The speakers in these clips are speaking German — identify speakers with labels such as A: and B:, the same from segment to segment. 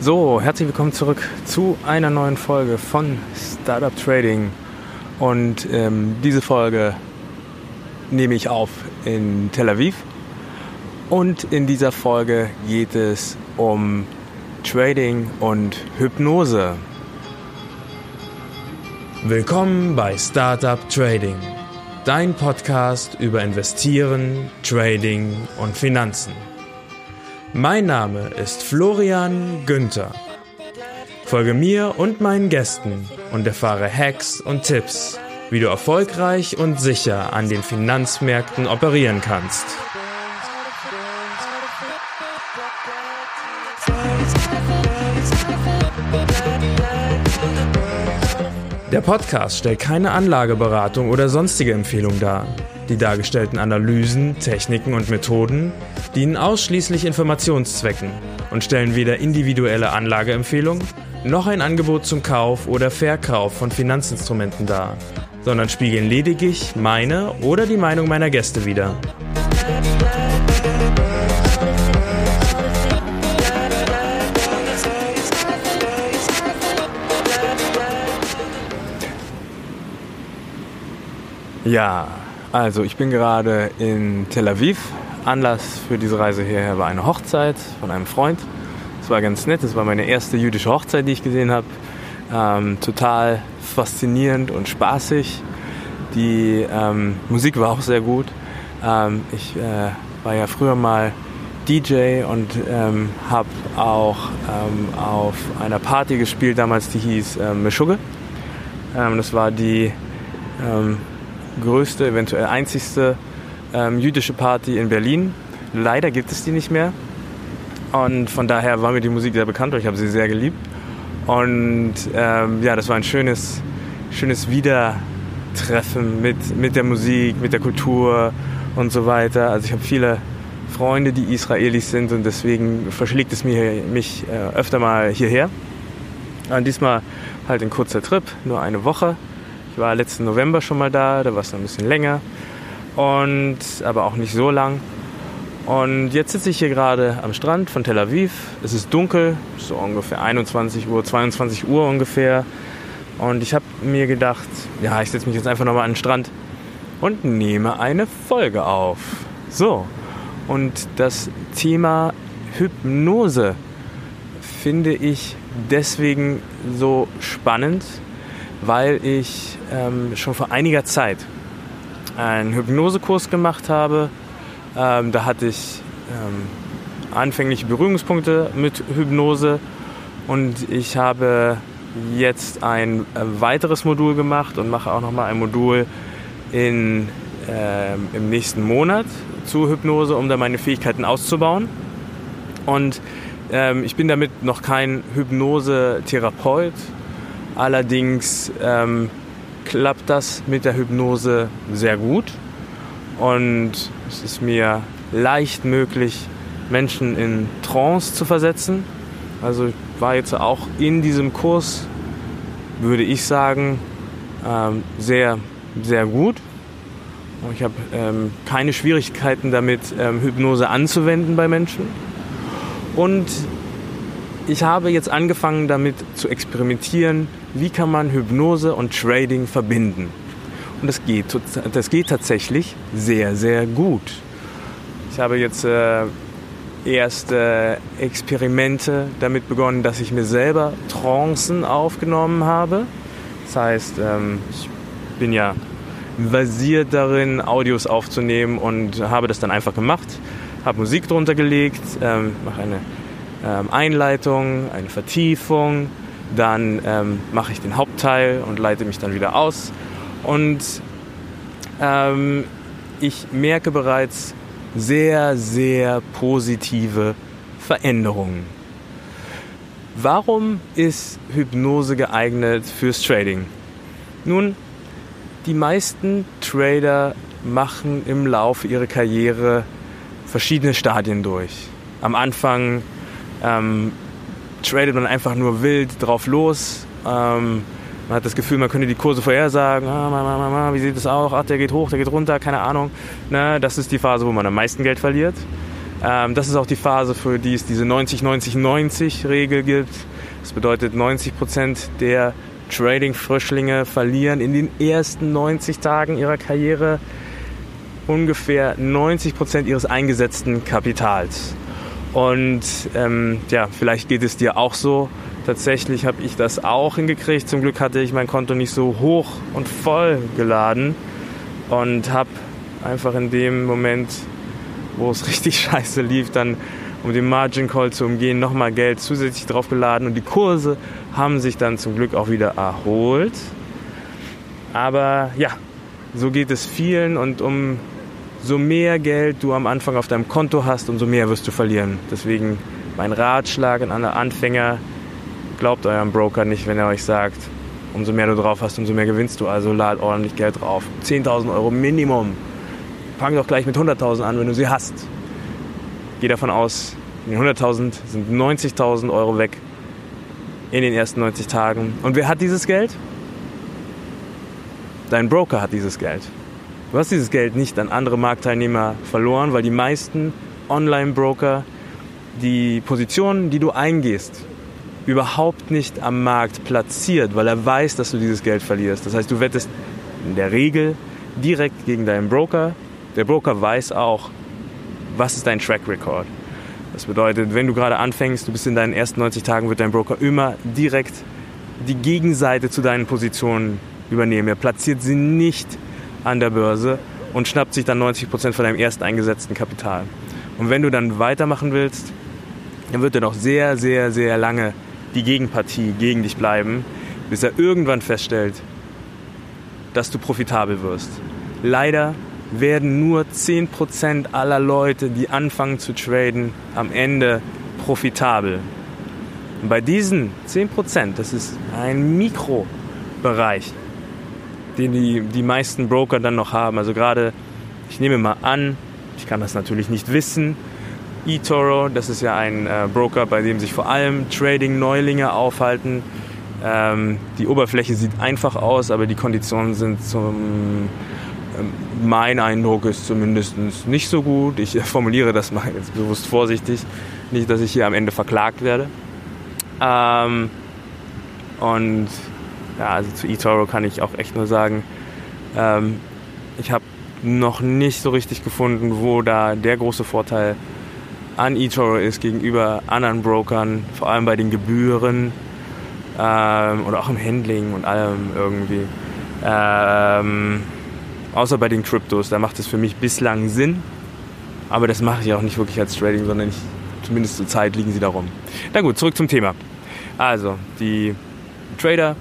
A: So, herzlich willkommen zurück zu einer neuen Folge von Startup Trading. Und ähm, diese Folge nehme ich auf in Tel Aviv. Und in dieser Folge geht es um Trading und Hypnose. Willkommen bei Startup Trading, dein Podcast über Investieren, Trading und Finanzen. Mein Name ist Florian Günther. Folge mir und meinen Gästen und erfahre Hacks und Tipps, wie du erfolgreich und sicher an den Finanzmärkten operieren kannst. Der Podcast stellt keine Anlageberatung oder sonstige Empfehlung dar. Die dargestellten Analysen, Techniken und Methoden dienen ausschließlich Informationszwecken und stellen weder individuelle Anlageempfehlungen noch ein Angebot zum Kauf oder Verkauf von Finanzinstrumenten dar, sondern spiegeln lediglich meine oder die Meinung meiner Gäste wider. Ja, also ich bin gerade in Tel Aviv. Anlass für diese Reise hierher war eine Hochzeit von einem Freund. Es war ganz nett, es war meine erste jüdische Hochzeit, die ich gesehen habe. Ähm, total faszinierend und spaßig. Die ähm, Musik war auch sehr gut. Ähm, ich äh, war ja früher mal DJ und ähm, habe auch ähm, auf einer Party gespielt, damals die hieß ähm, Meshuggah. Das war die ähm, größte, eventuell einzigste ähm, jüdische Party in Berlin. Leider gibt es die nicht mehr. Und von daher war mir die Musik sehr bekannt und ich habe sie sehr geliebt. Und ähm, ja, das war ein schönes, schönes Wiedertreffen mit, mit der Musik, mit der Kultur und so weiter. Also ich habe viele Freunde, die Israelis sind und deswegen verschlägt es mir, mich äh, öfter mal hierher. Und diesmal halt ein kurzer Trip, nur eine Woche. Ich war letzten November schon mal da, da war es noch ein bisschen länger. Und, aber auch nicht so lang. Und jetzt sitze ich hier gerade am Strand von Tel Aviv. Es ist dunkel, so ungefähr 21 Uhr, 22 Uhr ungefähr. Und ich habe mir gedacht, ja, ich setze mich jetzt einfach nochmal an den Strand und nehme eine Folge auf. So, und das Thema Hypnose finde ich deswegen so spannend, weil ich ähm, schon vor einiger Zeit einen Hypnosekurs gemacht habe. Ähm, da hatte ich ähm, anfängliche Berührungspunkte mit Hypnose und ich habe jetzt ein äh, weiteres Modul gemacht und mache auch noch mal ein Modul in, äh, im nächsten Monat zu Hypnose, um da meine Fähigkeiten auszubauen. Und ähm, ich bin damit noch kein Hypnose-Therapeut Allerdings ähm, klappt das mit der Hypnose sehr gut und es ist mir leicht möglich, Menschen in Trance zu versetzen. Also ich war jetzt auch in diesem Kurs, würde ich sagen, ähm, sehr, sehr gut. Ich habe ähm, keine Schwierigkeiten damit, ähm, Hypnose anzuwenden bei Menschen. Und ich habe jetzt angefangen damit zu experimentieren, wie kann man Hypnose und Trading verbinden. Und das geht, das geht tatsächlich sehr, sehr gut. Ich habe jetzt äh, erste Experimente damit begonnen, dass ich mir selber Trancen aufgenommen habe. Das heißt, ähm, ich bin ja versiert darin, Audios aufzunehmen und habe das dann einfach gemacht. Habe Musik drunter gelegt, ähm, mache eine ähm, Einleitung, eine Vertiefung, dann ähm, mache ich den Hauptteil und leite mich dann wieder aus. Und ähm, ich merke bereits sehr, sehr positive Veränderungen. Warum ist Hypnose geeignet fürs Trading? Nun, die meisten Trader machen im Laufe ihrer Karriere verschiedene Stadien durch. Am Anfang ähm, tradet man einfach nur wild drauf los. Ähm, man hat das Gefühl, man könnte die Kurse vorhersagen. Ah, ma, ma, ma, wie sieht es aus? Ach, der geht hoch, der geht runter, keine Ahnung. Ne, das ist die Phase, wo man am meisten Geld verliert. Ähm, das ist auch die Phase, für die es diese 90-90-90-Regel gibt. Das bedeutet, 90% der Trading-Frischlinge verlieren in den ersten 90 Tagen ihrer Karriere ungefähr 90% ihres eingesetzten Kapitals. Und ähm, ja, vielleicht geht es dir auch so. Tatsächlich habe ich das auch hingekriegt. Zum Glück hatte ich mein Konto nicht so hoch und voll geladen und habe einfach in dem Moment, wo es richtig scheiße lief, dann um den Margin Call zu umgehen, nochmal Geld zusätzlich draufgeladen und die Kurse haben sich dann zum Glück auch wieder erholt. Aber ja, so geht es vielen und um so mehr Geld du am Anfang auf deinem Konto hast, umso mehr wirst du verlieren. Deswegen mein Ratschlag an alle Anfänger, glaubt eurem Broker nicht, wenn er euch sagt, umso mehr du drauf hast, umso mehr gewinnst du. Also lad ordentlich Geld drauf. 10.000 Euro Minimum. Fang doch gleich mit 100.000 an, wenn du sie hast. Geh davon aus, in den 100.000 sind 90.000 Euro weg in den ersten 90 Tagen. Und wer hat dieses Geld? Dein Broker hat dieses Geld. Du hast dieses Geld nicht an andere Marktteilnehmer verloren, weil die meisten Online-Broker die Positionen, die du eingehst, überhaupt nicht am Markt platziert, weil er weiß, dass du dieses Geld verlierst. Das heißt, du wettest in der Regel direkt gegen deinen Broker. Der Broker weiß auch, was ist dein Track Record. Das bedeutet, wenn du gerade anfängst, du bist in deinen ersten 90 Tagen, wird dein Broker immer direkt die Gegenseite zu deinen Positionen übernehmen. Er platziert sie nicht an der Börse und schnappt sich dann 90 Prozent von deinem erst eingesetzten Kapital. Und wenn du dann weitermachen willst, dann wird er noch sehr, sehr, sehr lange die Gegenpartie gegen dich bleiben, bis er irgendwann feststellt, dass du profitabel wirst. Leider werden nur 10% aller Leute, die anfangen zu traden, am Ende profitabel. Und bei diesen 10%, das ist ein Mikrobereich, den die, die meisten Broker dann noch haben. Also gerade, ich nehme mal an, ich kann das natürlich nicht wissen, eToro, das ist ja ein äh, Broker, bei dem sich vor allem Trading-Neulinge aufhalten. Ähm, die Oberfläche sieht einfach aus, aber die Konditionen sind zum ähm, mein Eindruck ist zumindest nicht so gut. Ich formuliere das mal jetzt bewusst vorsichtig. Nicht, dass ich hier am Ende verklagt werde. Ähm, und ja, also zu eToro kann ich auch echt nur sagen, ähm, ich habe noch nicht so richtig gefunden, wo da der große Vorteil an eToro ist gegenüber anderen Brokern, vor allem bei den Gebühren ähm, oder auch im Handling und allem irgendwie. Ähm, außer bei den Kryptos, da macht es für mich bislang Sinn. Aber das mache ich auch nicht wirklich als Trading, sondern ich, zumindest zur Zeit liegen sie darum. Na gut, zurück zum Thema. Also, die Trader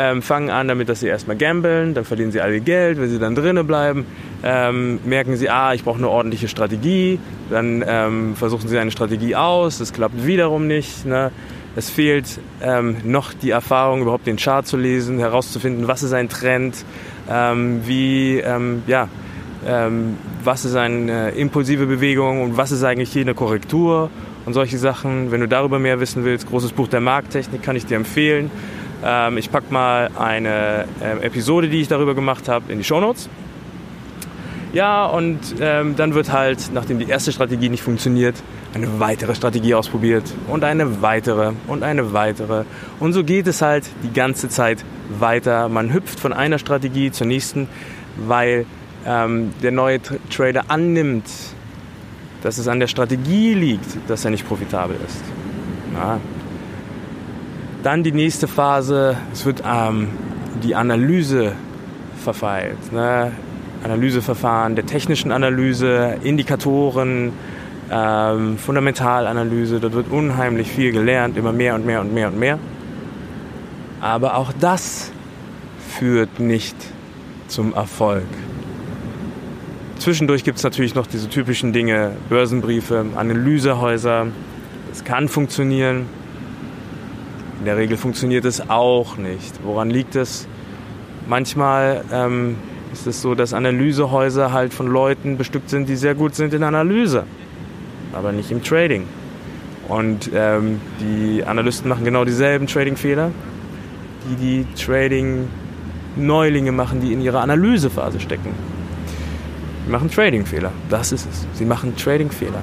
A: ähm, fangen an damit, dass sie erstmal gambeln, dann verlieren sie alle Geld, wenn sie dann drinnen bleiben, ähm, merken sie, ah, ich brauche eine ordentliche Strategie, dann ähm, versuchen sie eine Strategie aus, das klappt wiederum nicht. Ne? Es fehlt ähm, noch die Erfahrung, überhaupt den Chart zu lesen, herauszufinden, was ist ein Trend, ähm, wie, ähm, ja, was ist eine impulsive Bewegung und was ist eigentlich hier eine Korrektur und solche Sachen. Wenn du darüber mehr wissen willst, großes Buch der Markttechnik kann ich dir empfehlen. Ähm, ich packe mal eine äh, Episode, die ich darüber gemacht habe, in die Show Notes. Ja, und ähm, dann wird halt, nachdem die erste Strategie nicht funktioniert, eine weitere Strategie ausprobiert und eine weitere und eine weitere. Und so geht es halt die ganze Zeit weiter. Man hüpft von einer Strategie zur nächsten, weil ähm, der neue Trader annimmt, dass es an der Strategie liegt, dass er nicht profitabel ist. Ja, dann die nächste Phase, es wird ähm, die Analyse verfeilt. Ne? Analyseverfahren der technischen Analyse, Indikatoren, ähm, Fundamentalanalyse. Dort wird unheimlich viel gelernt, immer mehr und mehr und mehr und mehr. Aber auch das führt nicht zum Erfolg. Zwischendurch gibt es natürlich noch diese typischen Dinge, Börsenbriefe, Analysehäuser. Das kann funktionieren, in der Regel funktioniert es auch nicht. Woran liegt es? Manchmal ähm, ist es so, dass Analysehäuser halt von Leuten bestückt sind, die sehr gut sind in Analyse, aber nicht im Trading. Und ähm, die Analysten machen genau dieselben Trading-Fehler, die die Trading-Neulinge machen, die in ihrer Analysephase stecken. Sie machen Trading-Fehler. Das ist es. Sie machen Trading-Fehler.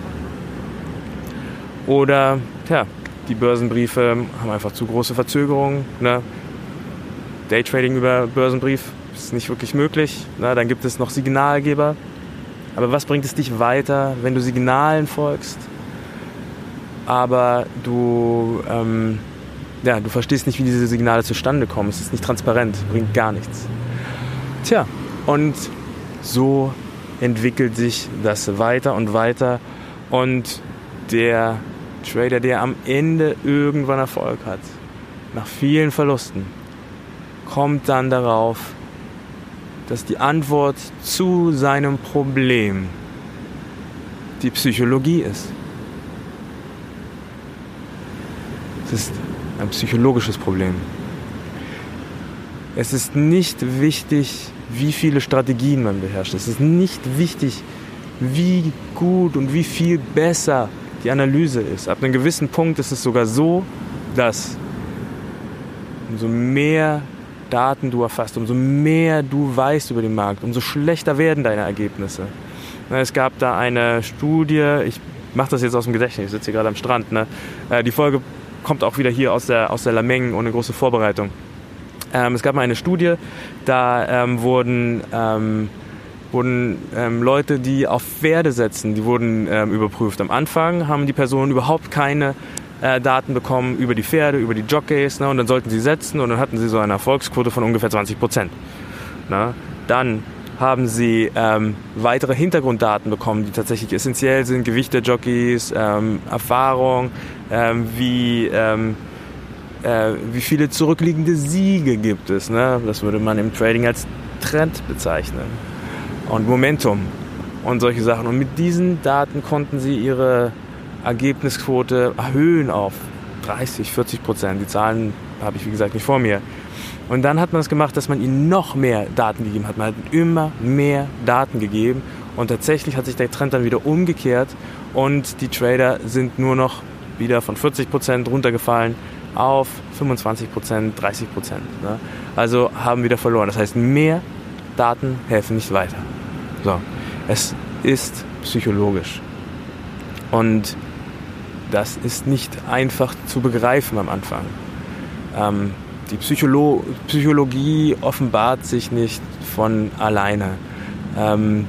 A: Oder, ja, die Börsenbriefe haben einfach zu große Verzögerungen. Ne? Daytrading über Börsenbrief ist nicht wirklich möglich. Ne? Dann gibt es noch Signalgeber. Aber was bringt es dich weiter, wenn du Signalen folgst, aber du, ähm, ja, du verstehst nicht, wie diese Signale zustande kommen. Es ist nicht transparent, bringt gar nichts. Tja, und so entwickelt sich das weiter und weiter. Und der Trader, der am Ende irgendwann Erfolg hat, nach vielen Verlusten, kommt dann darauf, dass die Antwort zu seinem Problem die Psychologie ist. Es ist ein psychologisches Problem. Es ist nicht wichtig, wie viele Strategien man beherrscht. Es ist nicht wichtig, wie gut und wie viel besser die Analyse ist. Ab einem gewissen Punkt ist es sogar so, dass umso mehr Daten du erfasst, umso mehr du weißt über den Markt, umso schlechter werden deine Ergebnisse. Es gab da eine Studie, ich mache das jetzt aus dem Gedächtnis, ich sitze hier gerade am Strand. Ne? Äh, die Folge kommt auch wieder hier aus der, aus der Lameng ohne große Vorbereitung. Ähm, es gab mal eine Studie, da ähm, wurden, ähm, wurden ähm, Leute, die auf Pferde setzen, die wurden ähm, überprüft. Am Anfang haben die Personen überhaupt keine äh, Daten bekommen über die Pferde, über die Jockeys ne, und dann sollten sie setzen und dann hatten sie so eine Erfolgsquote von ungefähr 20 Prozent. Ne. Dann haben sie ähm, weitere Hintergrunddaten bekommen, die tatsächlich essentiell sind, Gewicht der Jockeys, ähm, Erfahrung, ähm, wie, ähm, äh, wie viele zurückliegende Siege gibt es. Ne? Das würde man im Trading als Trend bezeichnen. Und Momentum und solche Sachen. Und mit diesen Daten konnten sie ihre Ergebnisquote erhöhen auf 30, 40 Prozent. Die Zahlen habe ich, wie gesagt, nicht vor mir. Und dann hat man es gemacht, dass man ihnen noch mehr Daten gegeben hat. Man hat immer mehr Daten gegeben. Und tatsächlich hat sich der Trend dann wieder umgekehrt. Und die Trader sind nur noch wieder von 40 Prozent runtergefallen auf 25 Prozent, 30 Prozent. Ne? Also haben wieder verloren. Das heißt, mehr Daten helfen nicht weiter. So, es ist psychologisch. Und das ist nicht einfach zu begreifen am Anfang. Ähm, die Psycholo Psychologie offenbart sich nicht von alleine. Ähm,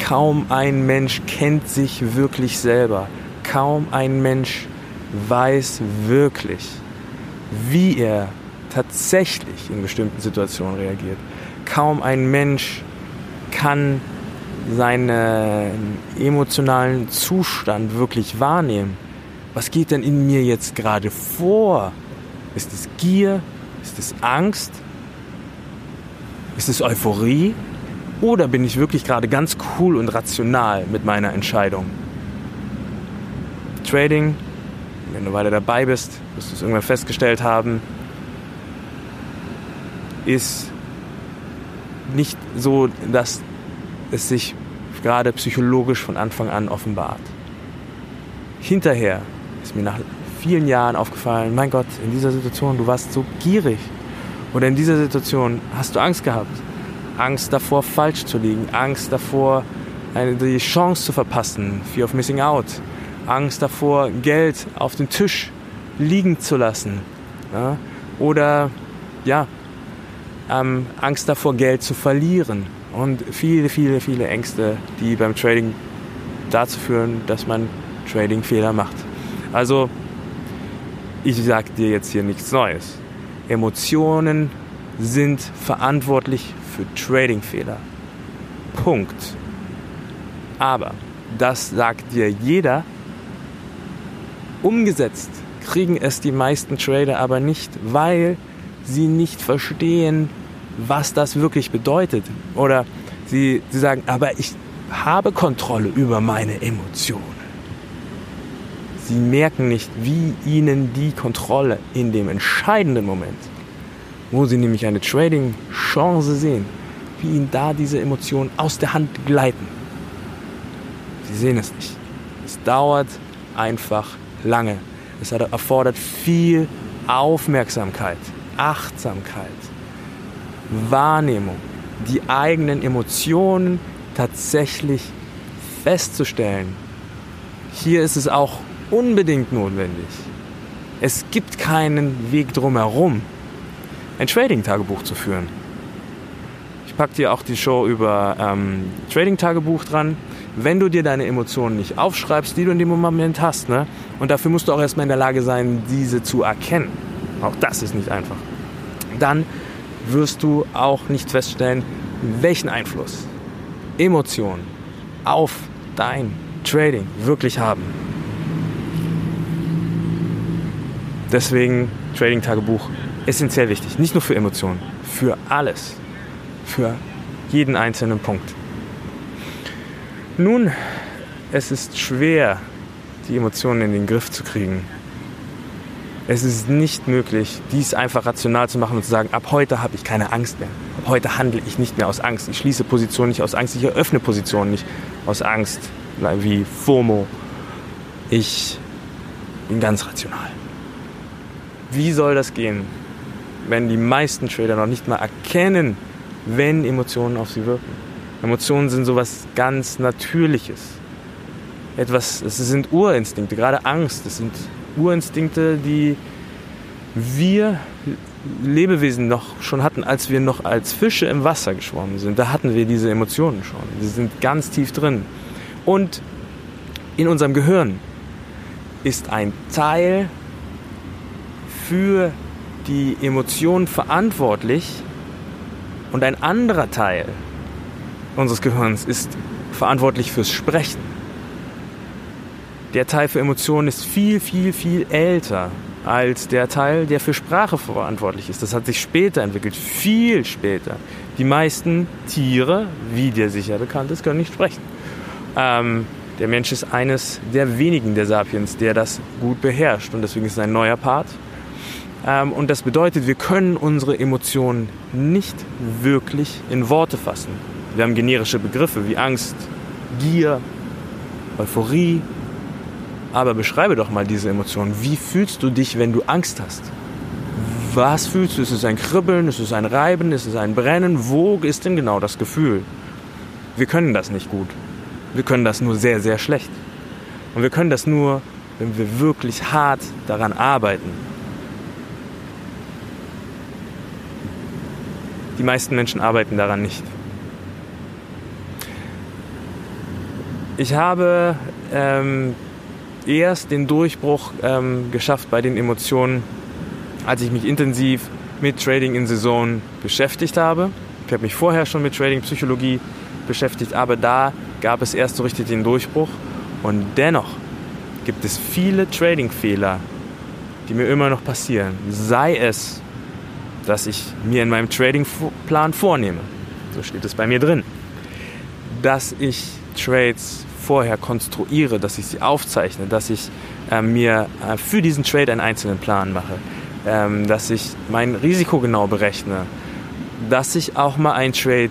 A: kaum ein Mensch kennt sich wirklich selber. Kaum ein Mensch weiß wirklich, wie er tatsächlich in bestimmten Situationen reagiert. Kaum ein Mensch kann seinen emotionalen Zustand wirklich wahrnehmen. Was geht denn in mir jetzt gerade vor? Ist es Gier? Ist es Angst? Ist es Euphorie? Oder bin ich wirklich gerade ganz cool und rational mit meiner Entscheidung? Trading, wenn du weiter dabei bist, wirst du es irgendwann festgestellt haben, ist nicht so, dass es sich gerade psychologisch von Anfang an offenbart. Hinterher ist mir nach vielen Jahren aufgefallen, mein Gott, in dieser Situation, du warst so gierig. Oder in dieser Situation hast du Angst gehabt. Angst davor, falsch zu liegen. Angst davor, eine, die Chance zu verpassen. Fear of missing out. Angst davor, Geld auf dem Tisch liegen zu lassen. Ja? Oder ja, ähm, Angst davor, Geld zu verlieren. Und viele, viele, viele Ängste, die beim Trading dazu führen, dass man Trading-Fehler macht. Also, ich sage dir jetzt hier nichts Neues. Emotionen sind verantwortlich für Trading-Fehler. Punkt. Aber das sagt dir jeder. Umgesetzt kriegen es die meisten Trader aber nicht, weil sie nicht verstehen, was das wirklich bedeutet. Oder sie, sie sagen, aber ich habe Kontrolle über meine Emotionen. Sie merken nicht, wie ihnen die Kontrolle in dem entscheidenden Moment, wo sie nämlich eine Trading-Chance sehen, wie ihnen da diese Emotionen aus der Hand gleiten. Sie sehen es nicht. Es dauert einfach lange. Es erfordert viel Aufmerksamkeit, Achtsamkeit, Wahrnehmung, die eigenen Emotionen tatsächlich festzustellen. Hier ist es auch unbedingt notwendig. Es gibt keinen Weg drumherum, ein Trading-Tagebuch zu führen. Ich packe dir auch die Show über ähm, Trading-Tagebuch dran. Wenn du dir deine Emotionen nicht aufschreibst, die du in dem Moment hast, ne? und dafür musst du auch erstmal in der Lage sein, diese zu erkennen. Auch das ist nicht einfach. Dann wirst du auch nicht feststellen, welchen Einfluss Emotionen auf dein Trading wirklich haben. Deswegen Trading-Tagebuch essentiell wichtig. Nicht nur für Emotionen, für alles. Für jeden einzelnen Punkt. Nun, es ist schwer, die Emotionen in den Griff zu kriegen. Es ist nicht möglich, dies einfach rational zu machen und zu sagen, ab heute habe ich keine Angst mehr. Ab heute handle ich nicht mehr aus Angst. Ich schließe Positionen nicht aus Angst. Ich eröffne Positionen nicht aus Angst, wie FOMO. Ich bin ganz rational. Wie soll das gehen, wenn die meisten Trader noch nicht mal erkennen, wenn Emotionen auf sie wirken? Emotionen sind sowas ganz Natürliches. Etwas, es sind Urinstinkte, gerade Angst. Es sind Urinstinkte, die wir Lebewesen noch schon hatten, als wir noch als Fische im Wasser geschwommen sind. Da hatten wir diese Emotionen schon. Die sind ganz tief drin. Und in unserem Gehirn ist ein Teil für die Emotionen verantwortlich und ein anderer Teil unseres Gehirns ist verantwortlich fürs Sprechen. Der Teil für Emotionen ist viel, viel, viel älter als der Teil, der für Sprache verantwortlich ist. Das hat sich später entwickelt, viel später. Die meisten Tiere, wie dir sicher bekannt ist, können nicht sprechen. Ähm, der Mensch ist eines der wenigen der Sapiens, der das gut beherrscht. Und deswegen ist es ein neuer Part. Ähm, und das bedeutet, wir können unsere Emotionen nicht wirklich in Worte fassen. Wir haben generische Begriffe wie Angst, Gier, Euphorie, aber beschreibe doch mal diese Emotionen. Wie fühlst du dich, wenn du Angst hast? Was fühlst du? Ist es ein Kribbeln? Ist es ein Reiben? Ist es ein Brennen? Wo ist denn genau das Gefühl? Wir können das nicht gut. Wir können das nur sehr, sehr schlecht. Und wir können das nur, wenn wir wirklich hart daran arbeiten. Die meisten Menschen arbeiten daran nicht. Ich habe ähm, erst den Durchbruch ähm, geschafft bei den Emotionen, als ich mich intensiv mit Trading in Saison beschäftigt habe. Ich habe mich vorher schon mit Trading Psychologie beschäftigt, aber da gab es erst so richtig den Durchbruch. Und dennoch gibt es viele Trading-Fehler, die mir immer noch passieren. Sei es, dass ich mir in meinem Trading-Plan vornehme, so steht es bei mir drin, dass ich Trades vorher konstruiere, dass ich sie aufzeichne, dass ich äh, mir äh, für diesen Trade einen einzelnen Plan mache, ähm, dass ich mein Risiko genau berechne, dass ich auch mal einen Trade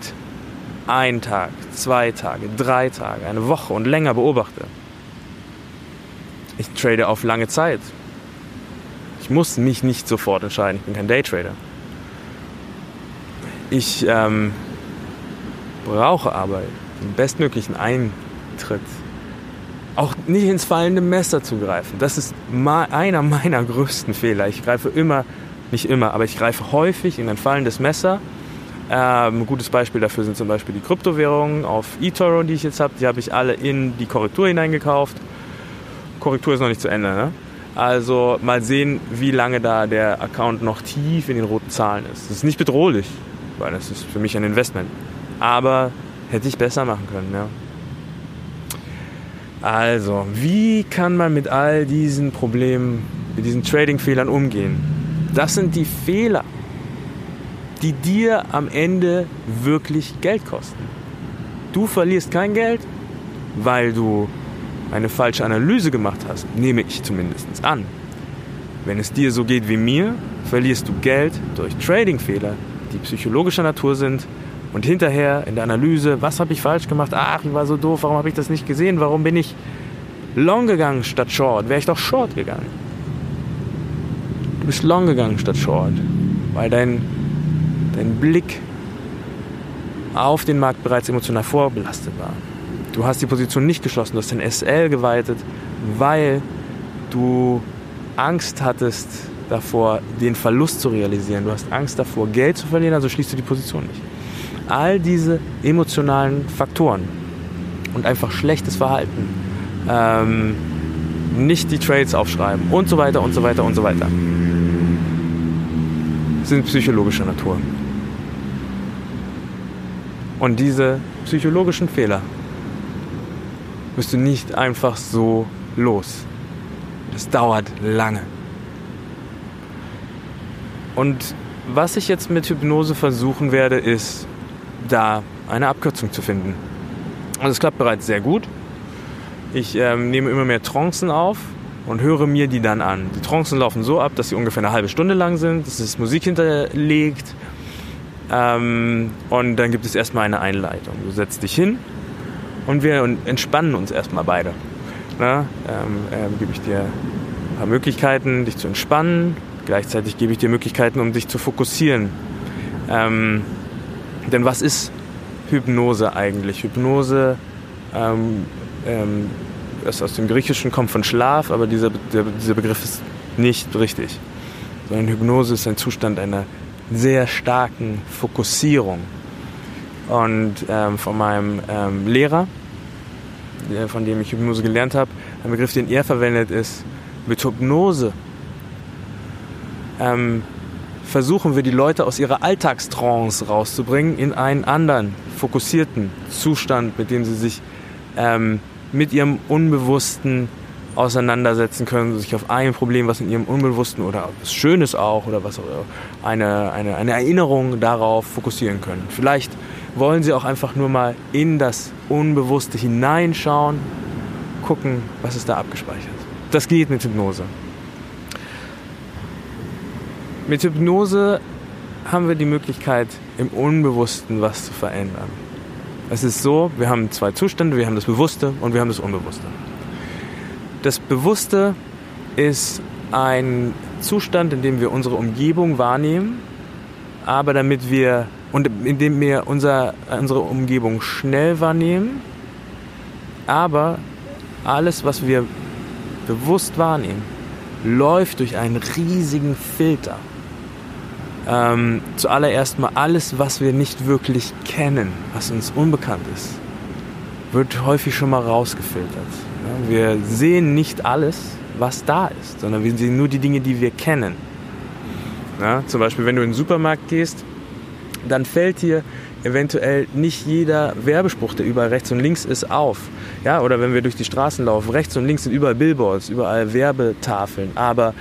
A: einen Tag, zwei Tage, drei Tage, eine Woche und länger beobachte. Ich trade auf lange Zeit. Ich muss mich nicht sofort entscheiden. Ich bin kein Daytrader. Ich ähm, brauche aber den bestmöglichen Eintritt tritt, auch nicht ins fallende Messer zu greifen. Das ist einer meiner größten Fehler. Ich greife immer, nicht immer, aber ich greife häufig in ein fallendes Messer. Ähm, ein gutes Beispiel dafür sind zum Beispiel die Kryptowährungen auf eToro, die ich jetzt habe. Die habe ich alle in die Korrektur hineingekauft. Korrektur ist noch nicht zu Ende. Ne? Also mal sehen, wie lange da der Account noch tief in den roten Zahlen ist. Das ist nicht bedrohlich, weil das ist für mich ein Investment. Aber hätte ich besser machen können. Ja. Also, wie kann man mit all diesen Problemen, mit diesen Trading-Fehlern umgehen? Das sind die Fehler, die dir am Ende wirklich Geld kosten. Du verlierst kein Geld, weil du eine falsche Analyse gemacht hast, nehme ich zumindest an. Wenn es dir so geht wie mir, verlierst du Geld durch Trading-Fehler, die psychologischer Natur sind und hinterher in der Analyse, was habe ich falsch gemacht? Ach, ich war so doof, warum habe ich das nicht gesehen? Warum bin ich long gegangen statt short? Wäre ich doch short gegangen. Du bist long gegangen statt short, weil dein, dein Blick auf den Markt bereits emotional vorbelastet war. Du hast die Position nicht geschlossen, du hast den SL geweitet, weil du Angst hattest davor, den Verlust zu realisieren. Du hast Angst davor, Geld zu verlieren, also schließt du die Position nicht. All diese emotionalen Faktoren und einfach schlechtes Verhalten, ähm, nicht die Trades aufschreiben und so weiter und so weiter und so weiter, sind psychologischer Natur. Und diese psychologischen Fehler wirst du nicht einfach so los. Das dauert lange. Und was ich jetzt mit Hypnose versuchen werde, ist, da eine Abkürzung zu finden. Und es klappt bereits sehr gut. Ich ähm, nehme immer mehr Trancen auf und höre mir die dann an. Die Trancen laufen so ab, dass sie ungefähr eine halbe Stunde lang sind. Es ist Musik hinterlegt. Ähm, und dann gibt es erstmal eine Einleitung. Du setzt dich hin und wir entspannen uns erstmal beide. Na, ähm, ähm, gebe ich dir ein paar Möglichkeiten, dich zu entspannen. Gleichzeitig gebe ich dir Möglichkeiten, um dich zu fokussieren. Ähm, denn was ist Hypnose eigentlich? Hypnose ähm, ähm, ist aus dem Griechischen, kommt von Schlaf, aber dieser, der, dieser Begriff ist nicht richtig. Sondern Hypnose ist ein Zustand einer sehr starken Fokussierung. Und ähm, von meinem ähm, Lehrer, von dem ich Hypnose gelernt habe, ein Begriff, den er verwendet, ist mit Hypnose ähm, versuchen wir die Leute aus ihrer Alltagstrance rauszubringen in einen anderen, fokussierten Zustand, mit dem sie sich ähm, mit ihrem Unbewussten auseinandersetzen können, sich auf ein Problem, was in ihrem Unbewussten oder was Schönes auch oder was eine, eine, eine Erinnerung darauf fokussieren können. Vielleicht wollen sie auch einfach nur mal in das Unbewusste hineinschauen, gucken, was ist da abgespeichert. Das geht mit Hypnose. Mit Hypnose haben wir die Möglichkeit, im Unbewussten was zu verändern. Es ist so, wir haben zwei Zustände, wir haben das Bewusste und wir haben das Unbewusste. Das Bewusste ist ein Zustand, in dem wir unsere Umgebung wahrnehmen, aber damit wir und in dem wir unser, unsere Umgebung schnell wahrnehmen, aber alles, was wir bewusst wahrnehmen, läuft durch einen riesigen Filter. Ähm, zuallererst mal alles, was wir nicht wirklich kennen, was uns unbekannt ist, wird häufig schon mal rausgefiltert. Wir sehen nicht alles, was da ist, sondern wir sehen nur die Dinge, die wir kennen. Ja, zum Beispiel, wenn du in den Supermarkt gehst, dann fällt dir eventuell nicht jeder Werbespruch, der überall rechts und links ist, auf. Ja, oder wenn wir durch die Straßen laufen, rechts und links sind überall Billboards, überall Werbetafeln, aber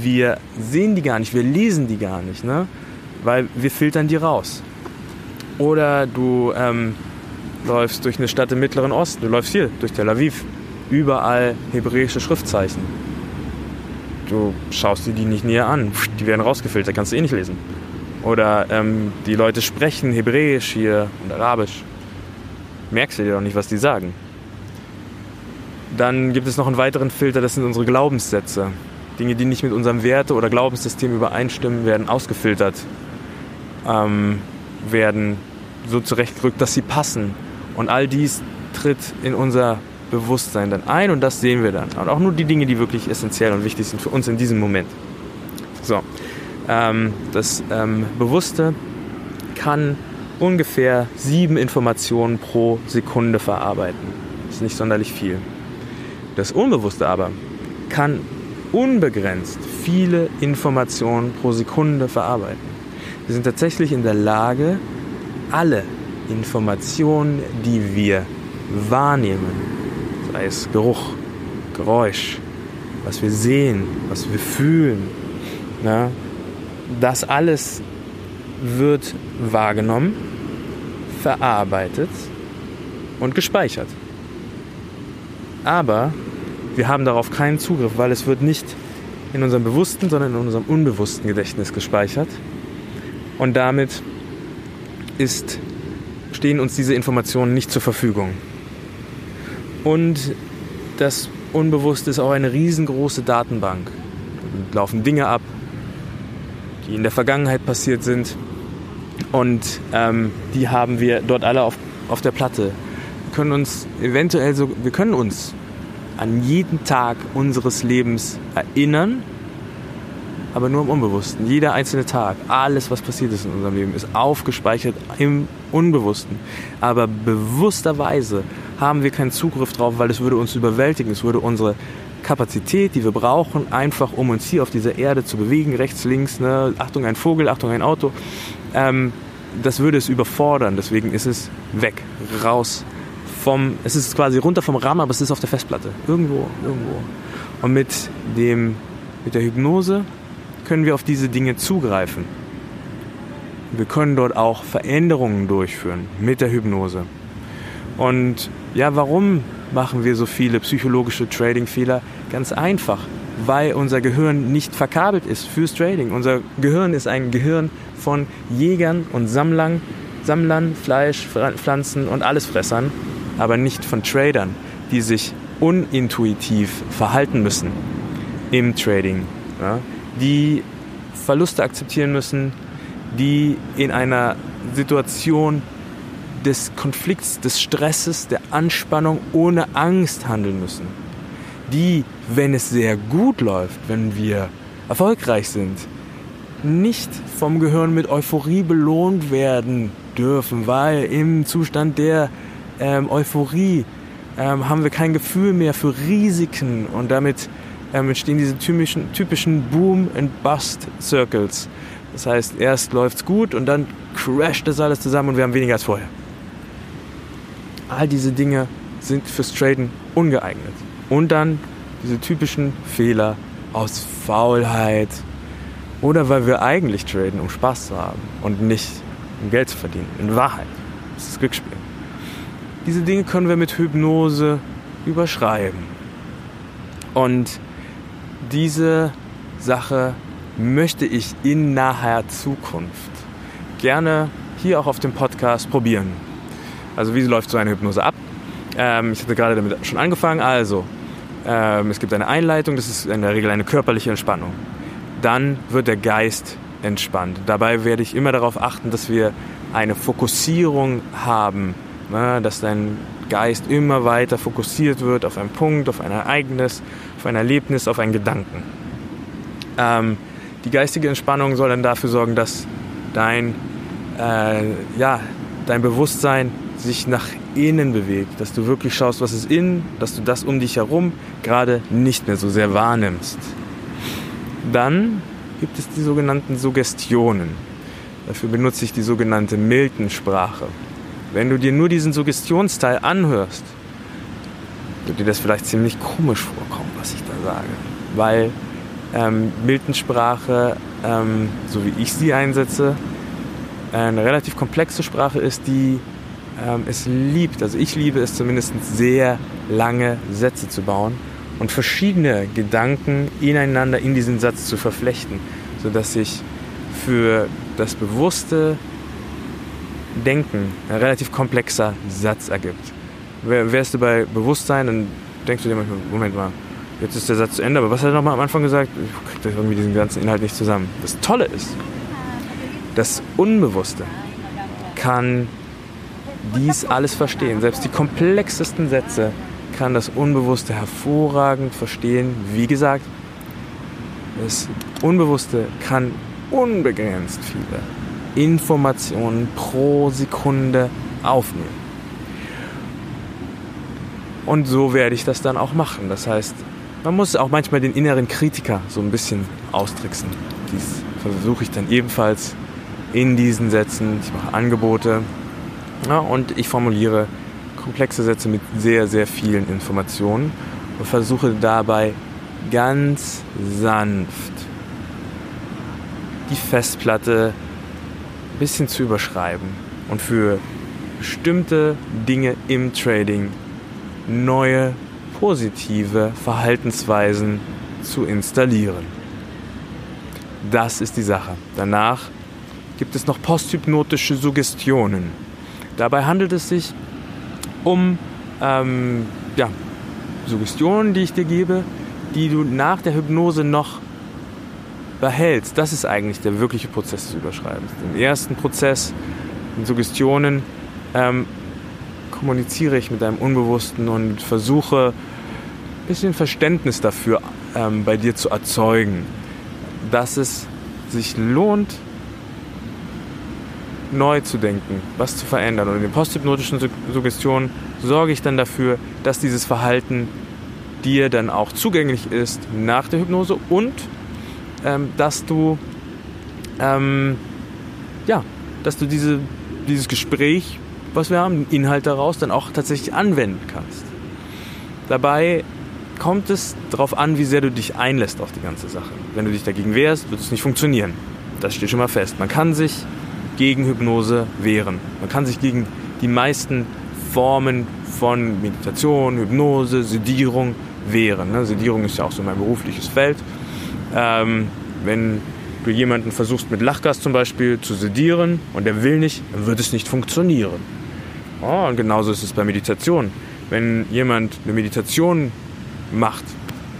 A: wir sehen die gar nicht, wir lesen die gar nicht, ne? weil wir filtern die raus. Oder du ähm, läufst durch eine Stadt im Mittleren Osten, du läufst hier durch Tel Aviv, überall hebräische Schriftzeichen. Du schaust dir die nicht näher an, die werden rausgefiltert, kannst du eh nicht lesen. Oder ähm, die Leute sprechen Hebräisch hier und Arabisch. Merkst du dir doch nicht, was die sagen. Dann gibt es noch einen weiteren Filter, das sind unsere Glaubenssätze. Dinge, die nicht mit unserem Werte- oder Glaubenssystem übereinstimmen, werden ausgefiltert, ähm, werden so zurechtgerückt, dass sie passen. Und all dies tritt in unser Bewusstsein dann ein und das sehen wir dann. Und auch nur die Dinge, die wirklich essentiell und wichtig sind für uns in diesem Moment. So, ähm, das ähm, Bewusste kann ungefähr sieben Informationen pro Sekunde verarbeiten. Das ist nicht sonderlich viel. Das Unbewusste aber kann unbegrenzt viele Informationen pro Sekunde verarbeiten. Wir sind tatsächlich in der Lage, alle Informationen, die wir wahrnehmen, sei es Geruch, Geräusch, was wir sehen, was wir fühlen, na, das alles wird wahrgenommen, verarbeitet und gespeichert. Aber wir haben darauf keinen Zugriff, weil es wird nicht in unserem bewussten, sondern in unserem unbewussten Gedächtnis gespeichert. Und damit ist, stehen uns diese Informationen nicht zur Verfügung. Und das Unbewusste ist auch eine riesengroße Datenbank. Da laufen Dinge ab, die in der Vergangenheit passiert sind. Und ähm, die haben wir dort alle auf, auf der Platte. Wir können uns eventuell so, wir können uns an jeden Tag unseres Lebens erinnern, aber nur im Unbewussten. Jeder einzelne Tag, alles, was passiert ist in unserem Leben, ist aufgespeichert im Unbewussten. Aber bewussterweise haben wir keinen Zugriff drauf, weil es würde uns überwältigen. Es würde unsere Kapazität, die wir brauchen, einfach um uns hier auf dieser Erde zu bewegen, rechts, links, ne? Achtung ein Vogel, Achtung ein Auto, ähm, das würde es überfordern. Deswegen ist es weg, raus vom, es ist quasi runter vom RAM, aber es ist auf der Festplatte. Irgendwo, irgendwo. Und mit dem, mit der Hypnose können wir auf diese Dinge zugreifen. Wir können dort auch Veränderungen durchführen mit der Hypnose. Und ja, warum machen wir so viele psychologische Trading-Fehler? Ganz einfach, weil unser Gehirn nicht verkabelt ist fürs Trading. Unser Gehirn ist ein Gehirn von Jägern und Sammlern, Sammlern, Fleisch, Pflanzen und Allesfressern, aber nicht von Tradern, die sich unintuitiv verhalten müssen im Trading. Ja? Die Verluste akzeptieren müssen, die in einer Situation des Konflikts, des Stresses, der Anspannung ohne Angst handeln müssen. Die, wenn es sehr gut läuft, wenn wir erfolgreich sind, nicht vom Gehirn mit Euphorie belohnt werden dürfen, weil im Zustand der ähm, Euphorie ähm, haben wir kein Gefühl mehr für Risiken und damit ähm, entstehen diese typischen, typischen Boom-and-Bust-Circles. Das heißt, erst läuft es gut und dann crasht das alles zusammen und wir haben weniger als vorher. All diese Dinge sind fürs Traden ungeeignet. Und dann diese typischen Fehler aus Faulheit oder weil wir eigentlich traden, um Spaß zu haben und nicht um Geld zu verdienen. In Wahrheit. Das ist Glücksspiel. Diese Dinge können wir mit Hypnose überschreiben. Und diese Sache möchte ich in naher Zukunft gerne hier auch auf dem Podcast probieren. Also wie läuft so eine Hypnose ab? Ähm, ich hatte gerade damit schon angefangen. Also, ähm, es gibt eine Einleitung, das ist in der Regel eine körperliche Entspannung. Dann wird der Geist entspannt. Dabei werde ich immer darauf achten, dass wir eine Fokussierung haben, ne? dass dein Geist immer weiter fokussiert wird auf einen Punkt, auf ein Ereignis, auf ein Erlebnis, auf einen Gedanken. Ähm, die geistige Entspannung soll dann dafür sorgen, dass dein, äh, ja, dein Bewusstsein sich nach innen bewegt, dass du wirklich schaust, was ist innen, dass du das um dich herum gerade nicht mehr so sehr wahrnimmst. Dann gibt es die sogenannten Suggestionen. Dafür benutze ich die sogenannte Milton-Sprache. Wenn du dir nur diesen Suggestionsteil anhörst, wird dir das vielleicht ziemlich komisch vorkommen, was ich da sage. Weil ähm, Milton-Sprache, ähm, so wie ich sie einsetze, eine relativ komplexe Sprache ist, die ähm, es liebt, also ich liebe es zumindest sehr lange Sätze zu bauen und verschiedene Gedanken ineinander in diesen Satz zu verflechten, sodass sich für das bewusste Denken ein relativ komplexer Satz ergibt. Wärst du bei Bewusstsein, dann denkst du dir manchmal, Moment mal, jetzt ist der Satz zu Ende, aber was hat er nochmal am Anfang gesagt? Ich krieg irgendwie diesen ganzen Inhalt nicht zusammen. Das Tolle ist, das Unbewusste kann dies alles verstehen. Selbst die komplexesten Sätze kann das Unbewusste hervorragend verstehen. Wie gesagt, das Unbewusste kann unbegrenzt viele Informationen pro Sekunde aufnehmen. Und so werde ich das dann auch machen. Das heißt, man muss auch manchmal den inneren Kritiker so ein bisschen austricksen. Dies versuche ich dann ebenfalls in diesen Sätzen. Ich mache Angebote, ja, und ich formuliere komplexe Sätze mit sehr, sehr vielen Informationen und versuche dabei ganz sanft die Festplatte ein bisschen zu überschreiben und für bestimmte Dinge im Trading neue positive Verhaltensweisen zu installieren. Das ist die Sache. Danach gibt es noch posthypnotische Suggestionen. Dabei handelt es sich um ähm, ja, Suggestionen, die ich dir gebe, die du nach der Hypnose noch behältst. Das ist eigentlich der wirkliche Prozess des Überschreibens. Im ersten Prozess, in Suggestionen, ähm, kommuniziere ich mit deinem Unbewussten und versuche bisschen Verständnis dafür ähm, bei dir zu erzeugen, dass es sich lohnt, neu zu denken, was zu verändern. Und in den posthypnotischen Suggestionen sorge ich dann dafür, dass dieses Verhalten dir dann auch zugänglich ist nach der Hypnose und ähm, dass du ähm, ja, dass du diese, dieses Gespräch, was wir haben, den Inhalt daraus dann auch tatsächlich anwenden kannst. Dabei kommt es darauf an, wie sehr du dich einlässt auf die ganze Sache. Wenn du dich dagegen wehrst, wird es nicht funktionieren. Das steht schon mal fest. Man kann sich gegen Hypnose wehren. Man kann sich gegen die meisten Formen von Meditation, Hypnose, Sedierung wehren. Ne? Sedierung ist ja auch so mein berufliches Feld. Ähm, wenn du jemanden versuchst mit Lachgas zum Beispiel zu sedieren und der will nicht, dann wird es nicht funktionieren. Oh, und genauso ist es bei Meditation. Wenn jemand eine Meditation macht,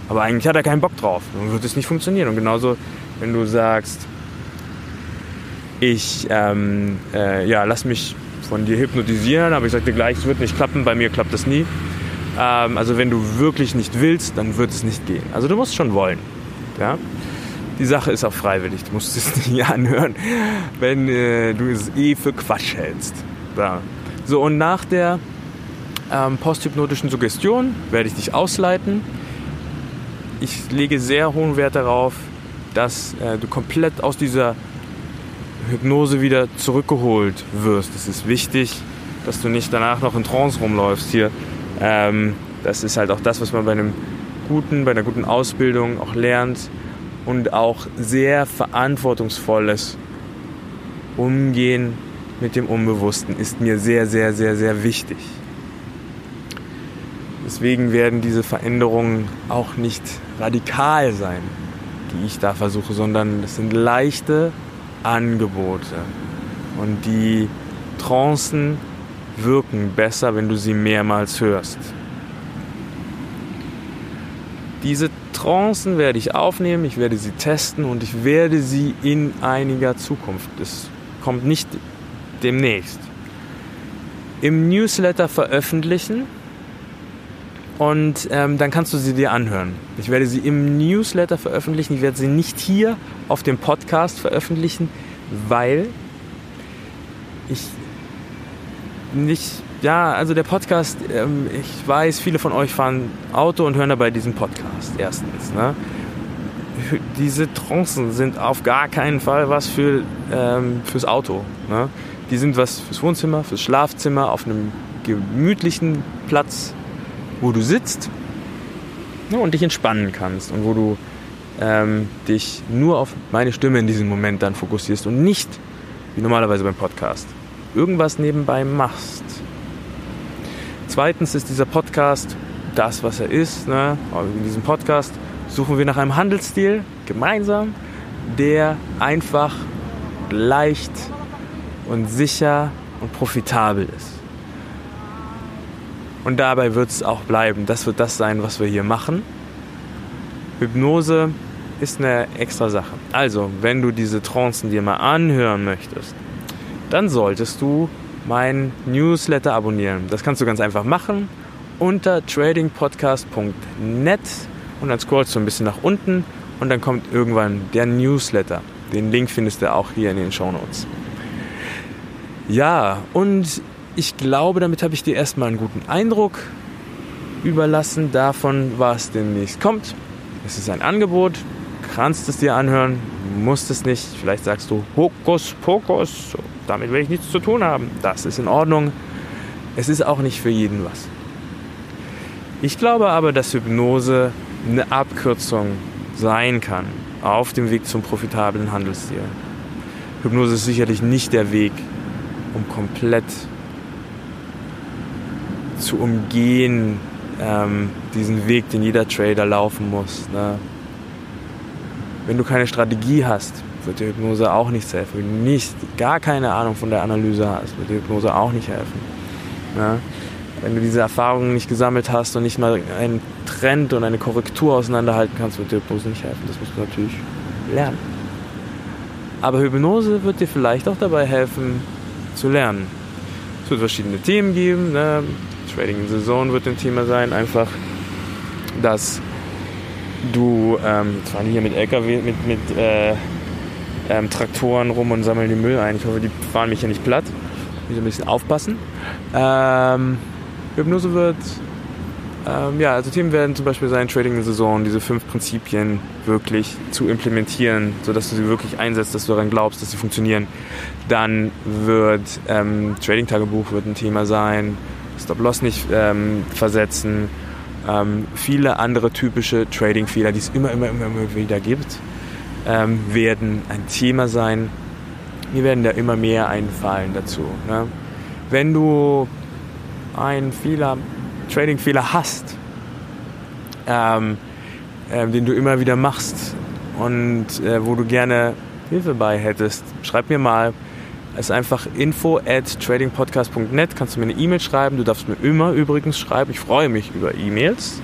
A: aber eigentlich hat er keinen Bock drauf, dann wird es nicht funktionieren. Und genauso, wenn du sagst, ich ähm, äh, ja, lass mich von dir hypnotisieren, aber ich sage dir gleich, es wird nicht klappen, bei mir klappt das nie. Ähm, also wenn du wirklich nicht willst, dann wird es nicht gehen. Also du musst schon wollen. Ja? Die Sache ist auch freiwillig, du musst es nicht anhören, wenn äh, du es eh für Quatsch hältst. Ja. So, und nach der ähm, posthypnotischen Suggestion werde ich dich ausleiten. Ich lege sehr hohen Wert darauf, dass äh, du komplett aus dieser Hypnose wieder zurückgeholt wirst. Es ist wichtig, dass du nicht danach noch in Trance rumläufst hier. Ähm, das ist halt auch das, was man bei einem guten, bei einer guten Ausbildung auch lernt und auch sehr verantwortungsvolles Umgehen mit dem Unbewussten ist mir sehr, sehr, sehr, sehr wichtig. Deswegen werden diese Veränderungen auch nicht radikal sein, die ich da versuche, sondern es sind leichte Angebote. Und die Trancen wirken besser, wenn du sie mehrmals hörst. Diese Trancen werde ich aufnehmen, ich werde sie testen und ich werde sie in einiger Zukunft, das kommt nicht demnächst, im Newsletter veröffentlichen und ähm, dann kannst du sie dir anhören. Ich werde sie im Newsletter veröffentlichen. Ich werde sie nicht hier auf dem Podcast veröffentlichen, weil ich nicht, ja, also der Podcast, ähm, ich weiß, viele von euch fahren Auto und hören dabei diesen Podcast. Erstens, ne? Diese Trancen sind auf gar keinen Fall was für, ähm, fürs Auto. Ne? Die sind was fürs Wohnzimmer, fürs Schlafzimmer, auf einem gemütlichen Platz wo du sitzt ja, und dich entspannen kannst und wo du ähm, dich nur auf meine Stimme in diesem Moment dann fokussierst und nicht, wie normalerweise beim Podcast, irgendwas nebenbei machst. Zweitens ist dieser Podcast das, was er ist. Ne? In diesem Podcast suchen wir nach einem Handelsstil gemeinsam, der einfach leicht und sicher und profitabel ist. Und dabei wird es auch bleiben. Das wird das sein, was wir hier machen. Hypnose ist eine extra Sache. Also, wenn du diese Trancen dir mal anhören möchtest, dann solltest du meinen Newsletter abonnieren. Das kannst du ganz einfach machen unter tradingpodcast.net und dann scrollst du ein bisschen nach unten und dann kommt irgendwann der Newsletter. Den Link findest du auch hier in den Show Notes. Ja, und ich glaube, damit habe ich dir erstmal einen guten Eindruck überlassen davon, was demnächst kommt. Es ist ein Angebot, kannst es dir anhören, musst es nicht. Vielleicht sagst du Hokus Pokus, damit will ich nichts zu tun haben. Das ist in Ordnung. Es ist auch nicht für jeden was. Ich glaube aber, dass Hypnose eine Abkürzung sein kann auf dem Weg zum profitablen Handelsstil. Hypnose ist sicherlich nicht der Weg, um komplett zu umgehen, ähm, diesen Weg, den jeder Trader laufen muss. Ne? Wenn du keine Strategie hast, wird die Hypnose auch nichts helfen. Wenn du nicht, gar keine Ahnung von der Analyse hast, wird die Hypnose auch nicht helfen. Ne? Wenn du diese Erfahrungen nicht gesammelt hast und nicht mal einen Trend und eine Korrektur auseinanderhalten kannst, wird die Hypnose nicht helfen. Das musst du natürlich lernen. Aber Hypnose wird dir vielleicht auch dabei helfen, zu lernen. Es wird verschiedene Themen geben. Ne? Trading in Zone wird ein Thema sein. Einfach dass du, ähm, jetzt fahren hier mit LKW, mit, mit äh, ähm, Traktoren rum und sammeln den Müll ein. Ich hoffe, die fahren mich hier nicht platt. Ich muss ein bisschen aufpassen. Ähm, Hypnose wird, ähm, ja, also Themen werden zum Beispiel sein, Trading in Saison, diese fünf Prinzipien wirklich zu implementieren, sodass du sie wirklich einsetzt, dass du daran glaubst, dass sie funktionieren. Dann wird ähm, Trading-Tagebuch ein Thema sein, Stop-Loss nicht ähm, versetzen, ähm, viele andere typische Trading-Fehler, die es immer, immer, immer, immer wieder gibt, ähm, werden ein Thema sein. Mir werden da immer mehr einfallen dazu. Ne? Wenn du einen Fehler, Trading-Fehler hast, ähm, äh, den du immer wieder machst und äh, wo du gerne Hilfe bei hättest, schreib mir mal. Es ist einfach info at tradingpodcast.net. Kannst du mir eine E-Mail schreiben. Du darfst mir immer übrigens schreiben. Ich freue mich über E-Mails.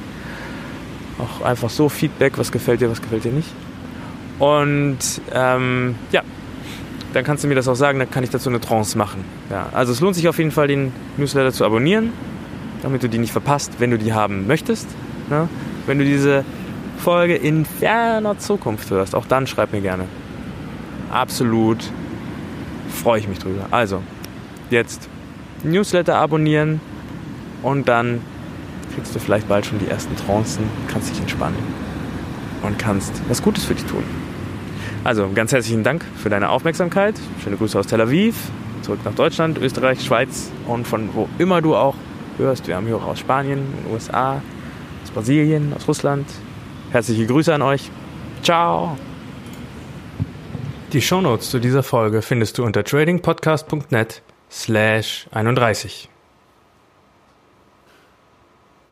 A: Auch einfach so Feedback, was gefällt dir, was gefällt dir nicht. Und ähm, ja, dann kannst du mir das auch sagen, dann kann ich dazu eine Trance machen. Ja, also es lohnt sich auf jeden Fall, den Newsletter zu abonnieren, damit du die nicht verpasst, wenn du die haben möchtest. Ne? Wenn du diese Folge in ferner Zukunft hörst, auch dann schreib mir gerne. Absolut freue ich mich drüber. Also, jetzt Newsletter abonnieren und dann kriegst du vielleicht bald schon die ersten Trancen, kannst dich entspannen und kannst was Gutes für dich tun. Also ganz herzlichen Dank für deine Aufmerksamkeit. Schöne Grüße aus Tel Aviv, zurück nach Deutschland, Österreich, Schweiz und von wo immer du auch hörst. Wir haben Hörer aus Spanien, USA, aus Brasilien, aus Russland. Herzliche Grüße an euch. Ciao. Die Shownotes zu dieser Folge findest du unter tradingpodcast.net slash 31.